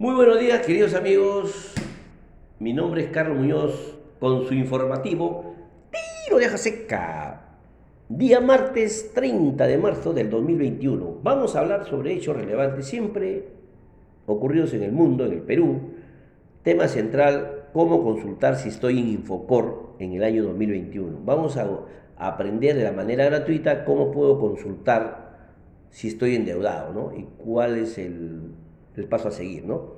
Muy buenos días, queridos amigos. Mi nombre es Carlos Muñoz con su informativo Tiro de Aja Seca. Día martes 30 de marzo del 2021. Vamos a hablar sobre hechos relevantes siempre ocurridos en el mundo, en el Perú. Tema central, cómo consultar si estoy en Infocor en el año 2021. Vamos a aprender de la manera gratuita cómo puedo consultar si estoy endeudado, ¿no? Y cuál es el, el paso a seguir, ¿no?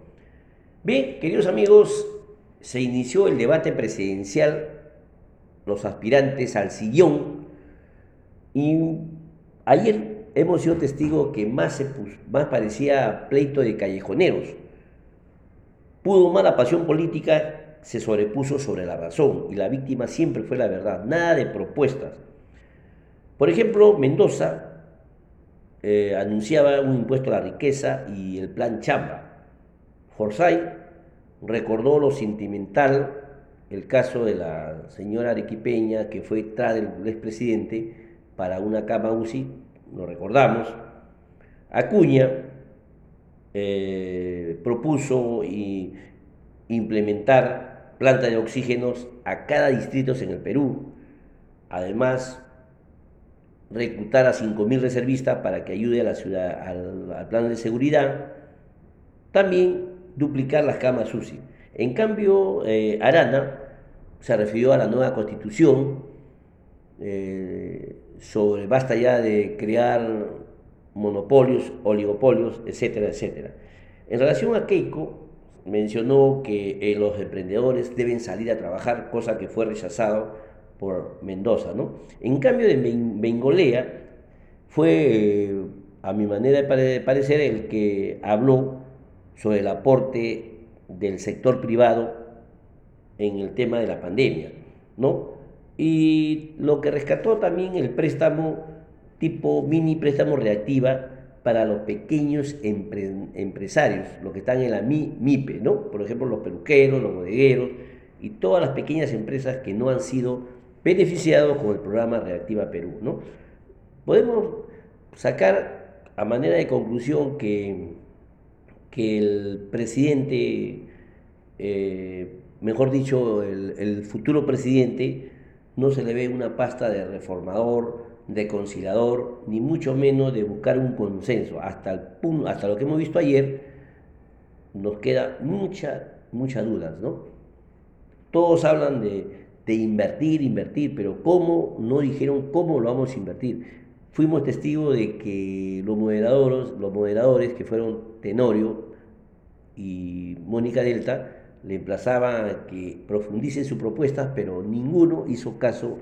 Bien, queridos amigos, se inició el debate presidencial, los aspirantes al sillón y ayer hemos sido testigos que más, se más parecía pleito de callejoneros. Pudo más la pasión política se sobrepuso sobre la razón y la víctima siempre fue la verdad, nada de propuestas. Por ejemplo, Mendoza eh, anunciaba un impuesto a la riqueza y el plan Chamba. Forsyth recordó lo sentimental, el caso de la señora arequipeña que fue tras del expresidente para una cama UCI, lo recordamos. Acuña eh, propuso implementar plantas de oxígenos a cada distrito en el Perú. Además, reclutar a 5.000 reservistas para que ayude a la ciudad al, plan de seguridad. También duplicar las camas UCI. En cambio, eh, Arana se refirió a la nueva constitución, eh, sobre basta ya de crear monopolios, oligopolios, etcétera, etcétera. En relación a Keiko, mencionó que eh, los emprendedores deben salir a trabajar, cosa que fue rechazado por Mendoza. ¿no? En cambio de Bengolea, fue, eh, a mi manera de parecer, el que habló sobre el aporte del sector privado en el tema de la pandemia. ¿no? Y lo que rescató también el préstamo tipo mini préstamo reactiva para los pequeños empresarios, los que están en la MIPE, ¿no? Por ejemplo, los peluqueros, los bodegueros y todas las pequeñas empresas que no han sido beneficiados con el programa Reactiva Perú, ¿no? Podemos sacar a manera de conclusión que, que el presidente, eh, mejor dicho, el futuro presidente, no se le ve una pasta de reformador, de conciliador, ni mucho menos de buscar un consenso. Hasta, el punto, hasta lo que hemos visto ayer, nos queda mucha, muchas dudas, ¿no? Todos hablan de, de invertir, invertir, pero ¿cómo? No dijeron cómo lo vamos a invertir. Fuimos testigos de que los moderadores, los moderadores que fueron Tenorio y Mónica Delta, le emplazaba a que profundice en su propuesta, pero ninguno hizo caso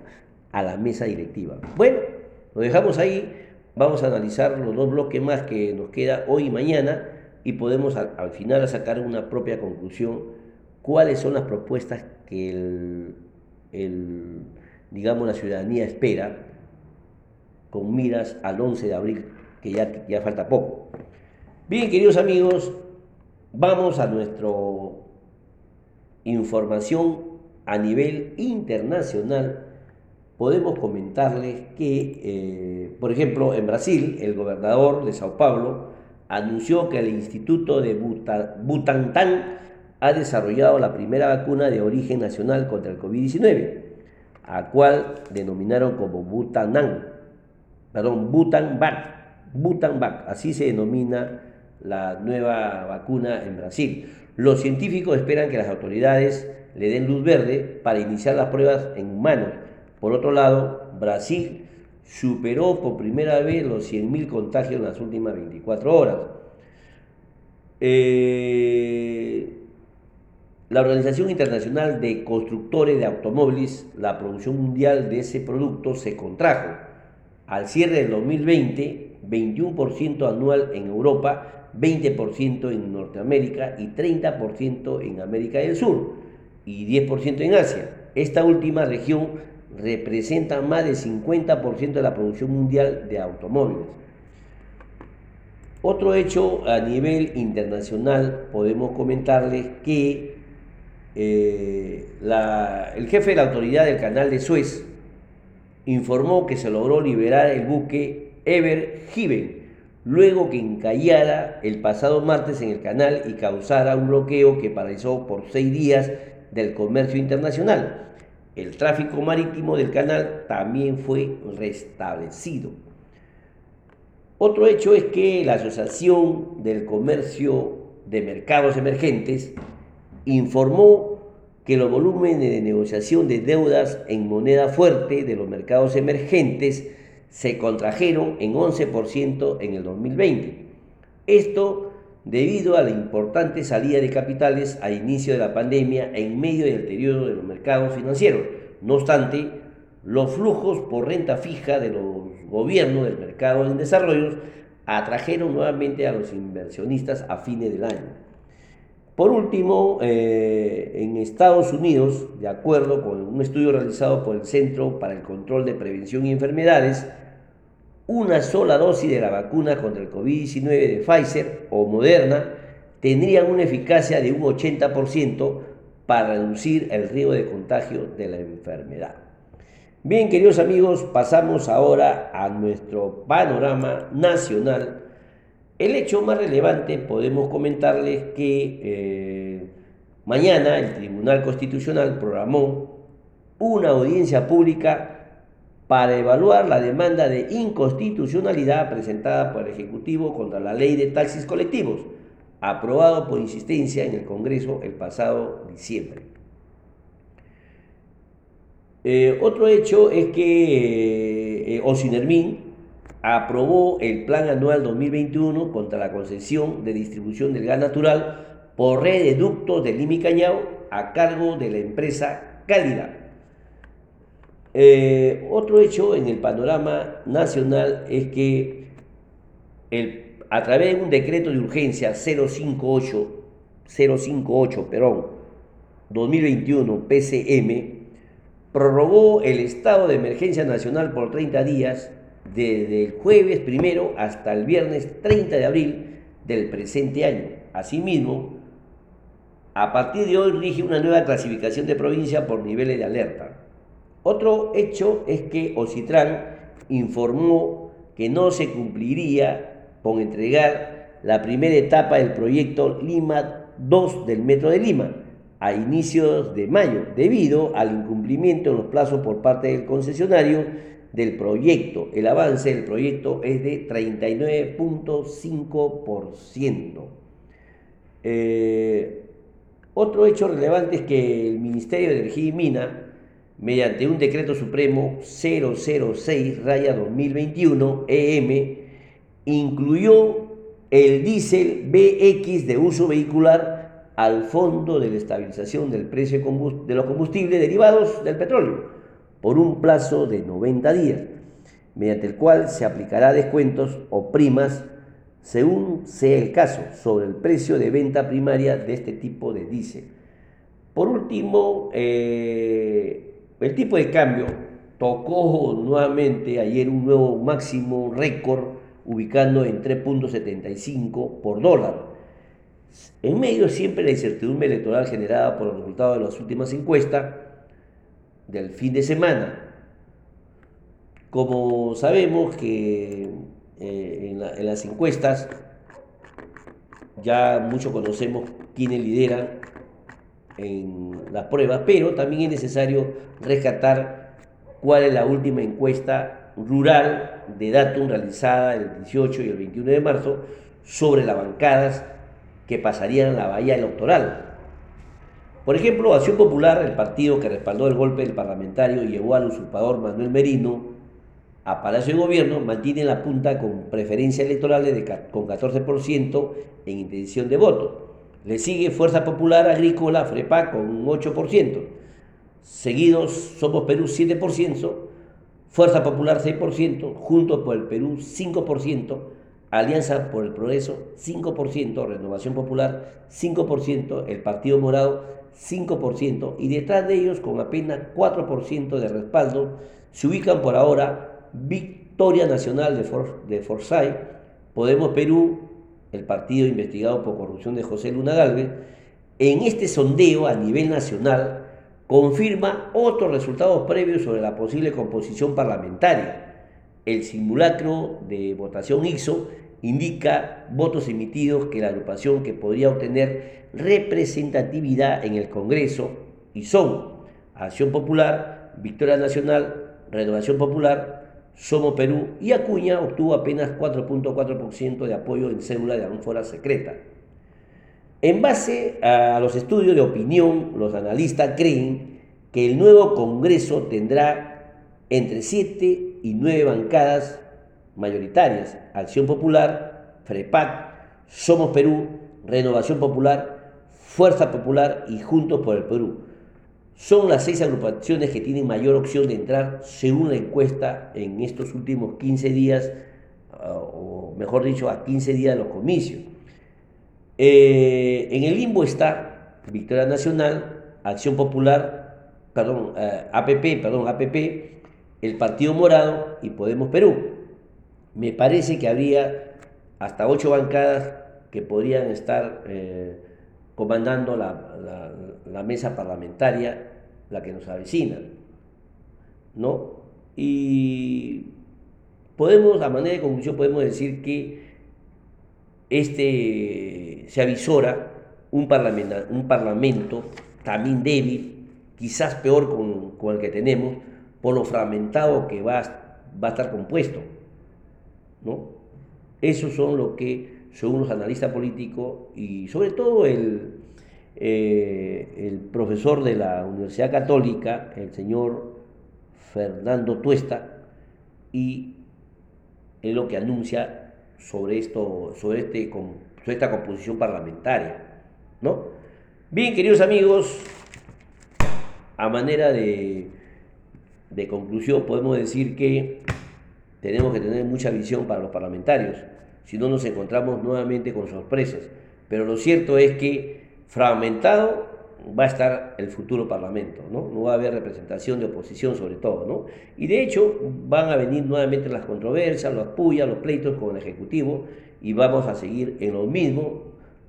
a la mesa directiva. Bueno, lo dejamos ahí, vamos a analizar los dos bloques más que nos queda hoy y mañana y podemos al, final sacar una propia conclusión, cuáles son las propuestas que el, digamos, la ciudadanía espera con miras al 11 de abril, que ya, ya falta poco. Bien, queridos amigos, vamos a nuestro información a nivel internacional, podemos comentarles que, eh, por ejemplo, en Brasil, el gobernador de Sao Paulo anunció que el Instituto de Butantan ha desarrollado la primera vacuna de origen nacional contra el COVID-19, a cual denominaron como Butanan, perdón, Butanvac, Butanvac, así se denomina la nueva vacuna en Brasil. Los científicos esperan que las autoridades le den luz verde para iniciar las pruebas en humanos. Por otro lado, Brasil superó por primera vez los 100.000 contagios en las últimas 24 horas. Eh, la Organización Internacional de Constructores de Automóviles, la producción mundial de ese producto se contrajo. Al cierre del 2020, 21% anual en Europa 20% en Norteamérica y 30% en América del Sur y 10% en Asia. Esta última región representa más del 50% de la producción mundial de automóviles. Otro hecho a nivel internacional, podemos comentarles que eh, el jefe de la autoridad del canal de Suez informó que se logró liberar el buque Ever Given luego que encallara el pasado martes en el canal y causara un bloqueo que paralizó por seis días del comercio internacional. El tráfico marítimo del canal también fue restablecido. Otro hecho es que la Asociación del Comercio de Mercados Emergentes informó que los volúmenes de negociación de deudas en moneda fuerte de los mercados emergentes se contrajeron en 11% en el 2020. Esto debido a la importante salida de capitales al inicio de la pandemia en medio del deterioro de los mercados financieros. No obstante, los flujos por renta fija de los gobiernos del mercado en desarrollo atrajeron nuevamente a los inversionistas a fines del año. Por último, eh, en Estados Unidos, de acuerdo con un estudio realizado por el Centro para el Control de Prevención y Enfermedades, una sola dosis de la vacuna contra el COVID-19 de Pfizer o Moderna tendría una eficacia de un 80% para reducir el riesgo de contagio de la enfermedad. Bien, queridos amigos, pasamos ahora a nuestro panorama nacional el hecho más relevante, podemos comentarles que eh, mañana el Tribunal Constitucional programó una audiencia pública para evaluar la demanda de inconstitucionalidad presentada por el Ejecutivo contra la ley de taxis colectivos, aprobado por insistencia en el Congreso el pasado diciembre. Eh, otro hecho es que eh, Osinermin, aprobó el Plan Anual 2021 contra la concesión de distribución del gas natural por red de ductos de Cañao a cargo de la empresa Cálida. Eh, otro hecho en el panorama nacional es que a través de un decreto de urgencia 058, 058 perdón, 2021 PCM, prorrogó el estado de emergencia nacional por 30 días desde el jueves primero hasta el viernes 30 de abril del presente año. Asimismo, a partir de hoy rige una nueva clasificación de provincia por niveles de alerta. Otro hecho es que Ocitran informó que no se cumpliría con entregar la primera etapa del proyecto Lima 2 del Metro de Lima a inicios de mayo, debido al incumplimiento en los plazos por parte del concesionario del proyecto. El avance del proyecto es de 39.5%. Eh, otro hecho relevante es que el Ministerio de Energía y Mina, mediante un decreto supremo 006 raya 2021 EM, incluyó el diésel BX de uso vehicular al Fondo de la Estabilización del Precio de los Combustibles Derivados del Petróleo por un plazo de 90 días, mediante el cual se aplicará descuentos o primas según sea el caso sobre el precio de venta primaria de este tipo de diésel. Por último, eh, el tipo de cambio tocó nuevamente ayer un nuevo máximo récord ubicando en 3.75 por dólar. En medio siempre la incertidumbre electoral generada por los resultados de las últimas encuestas, del fin de semana. Como sabemos que eh, en, las encuestas ya muchos conocemos quiénes lideran en las pruebas, pero también es necesario rescatar cuál es la última encuesta rural de Datum realizada el 18 y el 21 de marzo sobre las bancadas que pasarían a la bahía electoral. Por ejemplo, Acción Popular, el partido que respaldó el golpe del parlamentario y llevó al usurpador Manuel Merino a Palacio de Gobierno, mantiene la punta con preferencias electorales con 14% en intención de voto. Le sigue Fuerza Popular Agrícola, FREPA, con un 8%. Seguidos Somos Perú 7%, Fuerza Popular 6%, Juntos por el Perú 5%, Alianza por el Progreso 5%, Renovación Popular 5%, el Partido Morado 5% y detrás de ellos con apenas 4% de respaldo se ubican por ahora Victoria Nacional de, For de Forsyth, Podemos Perú, el partido investigado por corrupción de José Luna Galvez, en este sondeo a nivel nacional confirma otros resultados previos sobre la posible composición parlamentaria. El simulacro de votación hizo indica votos emitidos que la agrupación que podría obtener representatividad en el Congreso y son Acción Popular, Victoria Nacional, Renovación Popular, Somos Perú y Acuña obtuvo apenas 4.4% de apoyo en cédula de ánfora secreta. En base a los estudios de opinión, los analistas creen que el nuevo Congreso tendrá entre 7 y 9 bancadas mayoritarias, Acción Popular, FREPAC, Somos Perú, Renovación Popular, Fuerza Popular y Juntos por el Perú. Son las seis agrupaciones que tienen mayor opción de entrar según la encuesta en estos últimos 15 días, o mejor dicho, a 15 días de los comicios. Eh, en el limbo está Victoria Nacional, Acción Popular, perdón, eh, APP, perdón, APP, el Partido Morado y Podemos Perú. Me parece que habría hasta ocho bancadas que podrían estar eh, comandando la, mesa parlamentaria, la que nos avecina. ¿No? Y podemos, a manera de conclusión, podemos decir que este se avisora un, un parlamento también débil, quizás peor con, el que tenemos, por lo fragmentado que va a estar compuesto. ¿No? Esos son lo que, según los analistas políticos y sobre todo el, eh, el profesor de la Universidad Católica, el señor Fernando Tuesta, y es lo que anuncia sobre, esto, sobre, este, sobre esta composición parlamentaria. ¿no? Bien, queridos amigos, a manera de, de conclusión podemos decir que tenemos que tener mucha visión para los parlamentarios, si no nos encontramos nuevamente con sorpresas. Pero lo cierto es que fragmentado va a estar el futuro Parlamento, ¿no? No va a haber representación de oposición sobre todo, ¿no? Y de hecho van a venir nuevamente las controversias, los puyas, los pleitos con el Ejecutivo y vamos a seguir en lo mismo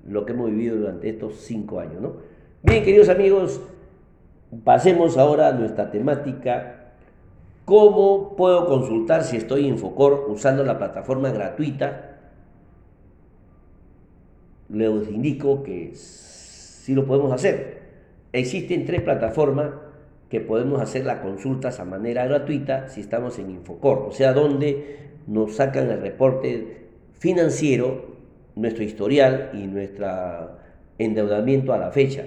lo que hemos vivido durante estos cinco años, ¿no? Bien, queridos amigos, pasemos ahora a nuestra temática ¿Cómo puedo consultar si estoy en Focor usando la plataforma gratuita? Les indico que sí lo podemos hacer. Existen tres plataformas que podemos hacer las consultas a manera gratuita si estamos en Infocor, o sea, donde nos sacan el reporte financiero, nuestro historial y nuestro endeudamiento a la fecha.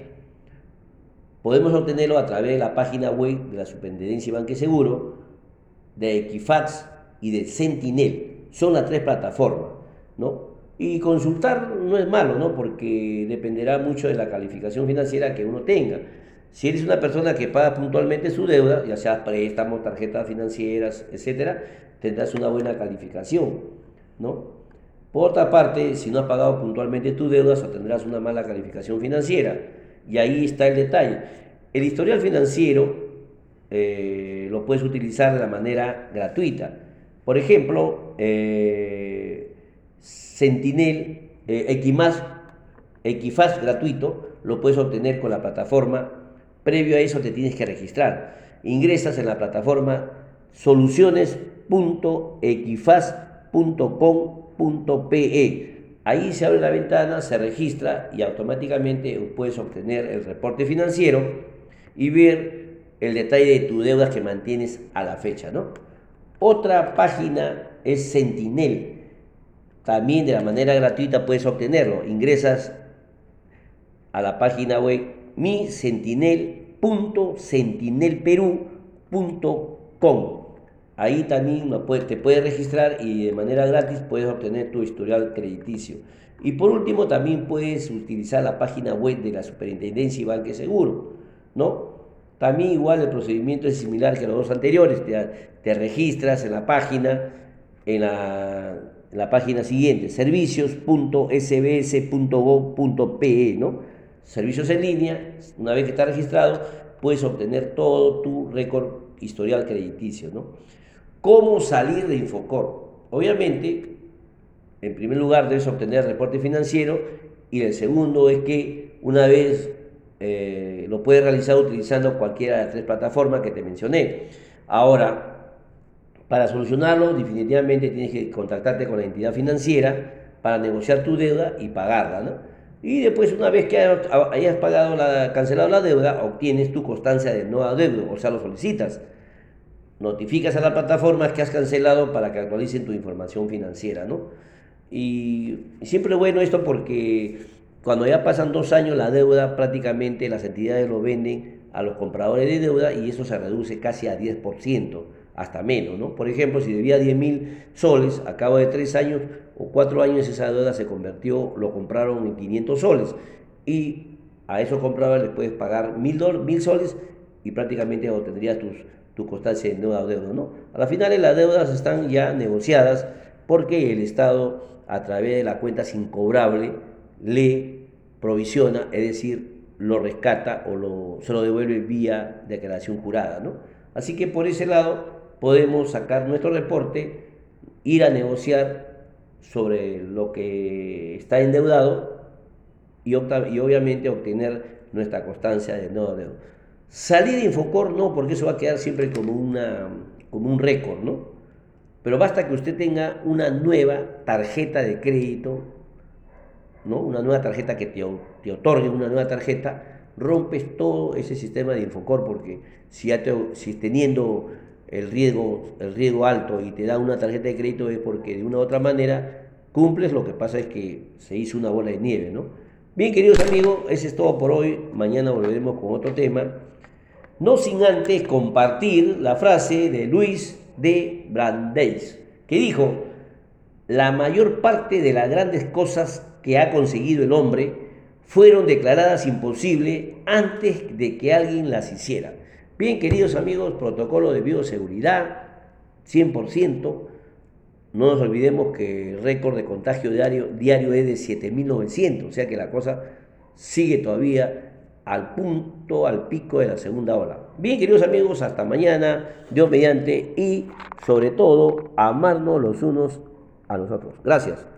Podemos obtenerlo a través de la página web de la Superintendencia de Banque Seguro, de Equifax y de Sentinel. Son las tres plataformas, ¿no? Y consultar no es malo, ¿no? Porque dependerá mucho de la calificación financiera que uno tenga. Si eres una persona que paga puntualmente su deuda, ya sea préstamos, tarjetas financieras, etcétera, tendrás una buena calificación, ¿no? Por otra parte, si no has pagado puntualmente tus deudas, tendrás una mala calificación financiera. Y ahí está el detalle. El historial financiero eh, lo puedes utilizar de la manera gratuita. Por ejemplo, eh, Sentinel, eh, Equifaz gratuito, lo puedes obtener con la plataforma. Previo a eso te tienes que registrar. Ingresas en la plataforma soluciones.equifaz.com.pe. Ahí se abre la ventana, se registra y automáticamente puedes obtener el reporte financiero y ver el detalle de tus deudas que mantienes a la fecha. ¿no? Otra página es Sentinel también de la manera gratuita puedes obtenerlo. Ingresas a la página web misentinel.sentinelperú.com. Ahí también te puedes registrar y de manera gratis puedes obtener tu historial crediticio. Y por último también puedes utilizar la página web de la Superintendencia y Banque Seguro, ¿no? También igual el procedimiento es similar que los dos anteriores, te, te registras en la página, en la la página siguiente, servicios.sbs.gov.pe, ¿no? Servicios en línea, una vez que está registrado, puedes obtener todo tu récord historial crediticio, ¿no? ¿Cómo salir de Infocor? Obviamente, en primer lugar debes obtener el reporte financiero y el segundo es que una vez eh, lo puedes realizar utilizando cualquiera de las tres plataformas que te mencioné. Ahora, Para solucionarlo, definitivamente tienes que contactarte con la entidad financiera para negociar tu deuda y pagarla, ¿no? Y después, una vez que hayas pagado la, cancelado la deuda, obtienes tu constancia de no adeudo, o sea, lo solicitas. Notificas a la plataforma que has cancelado para que actualicen tu información financiera, ¿no? Y siempre bueno esto porque cuando ya pasan dos años la deuda, prácticamente las entidades lo venden a los compradores de deuda y eso se reduce casi a 10%, hasta menos, ¿no? Por ejemplo, si debía 10 mil soles, a cabo de tres años, o cuatro años esa deuda se convirtió, lo compraron en 500 soles y a esos compradores les puedes pagar mil, mil soles y prácticamente obtendrías tus, tu constancia de nueva deuda. ¿no? A la final las deudas están ya negociadas porque el Estado a través de la cuenta sin cobrable le provisiona, es decir, lo rescata o lo, se lo devuelve vía declaración jurada. ¿no? Así que por ese lado podemos sacar nuestro reporte, ir a negociar sobre lo que está endeudado y, obviamente obtener nuestra constancia de no deuda. Salir de Infocor no, porque eso va a quedar siempre como, como un récord, ¿no? Pero basta que usted tenga una nueva tarjeta de crédito, ¿no? Una nueva tarjeta que te, te otorgue una nueva tarjeta, rompes todo ese sistema de Infocor, porque si, ya si teniendo el riesgo, el riesgo alto y te da una tarjeta de crédito es porque de una u otra manera cumples, lo que pasa es que se hizo una bola de nieve, ¿no? Bien, queridos amigos, ese es todo por hoy. Mañana volveremos con otro tema. No sin antes compartir la frase de Luis de Brandeis, que dijo, la mayor parte de las grandes cosas que ha conseguido el hombre fueron declaradas imposibles antes de que alguien las hiciera. Bien, queridos amigos, protocolo de bioseguridad, 100%. No nos olvidemos que el récord de contagio diario, diario es de 7.900, o sea que la cosa sigue todavía al punto, al pico de la segunda ola. Bien, queridos amigos, hasta mañana, Dios mediante, y sobre todo, amarnos los unos a los otros. Gracias.